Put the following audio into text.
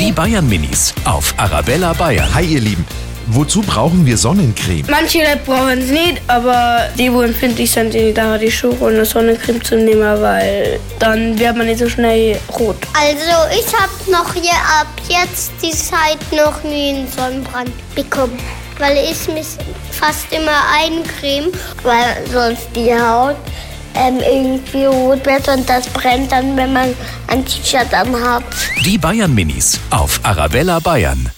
Die Bayern Minis auf Arabella Bayern. Hi ihr Lieben, wozu brauchen wir Sonnencreme? Manche Leute brauchen es nicht, aber die, wo empfindlich sind, die da die Schuhe und eine Sonnencreme zu nehmen, weil dann wird man nicht so schnell rot. Also ich habe noch hier ab jetzt die Zeit noch nie einen Sonnenbrand bekommen. Weil ich mich fast immer eincreme, weil sonst die Haut ähm, irgendwie rot wird und das brennt dann, wenn man ein T-Shirt am hat. Die Bayern Minis auf Arabella Bayern.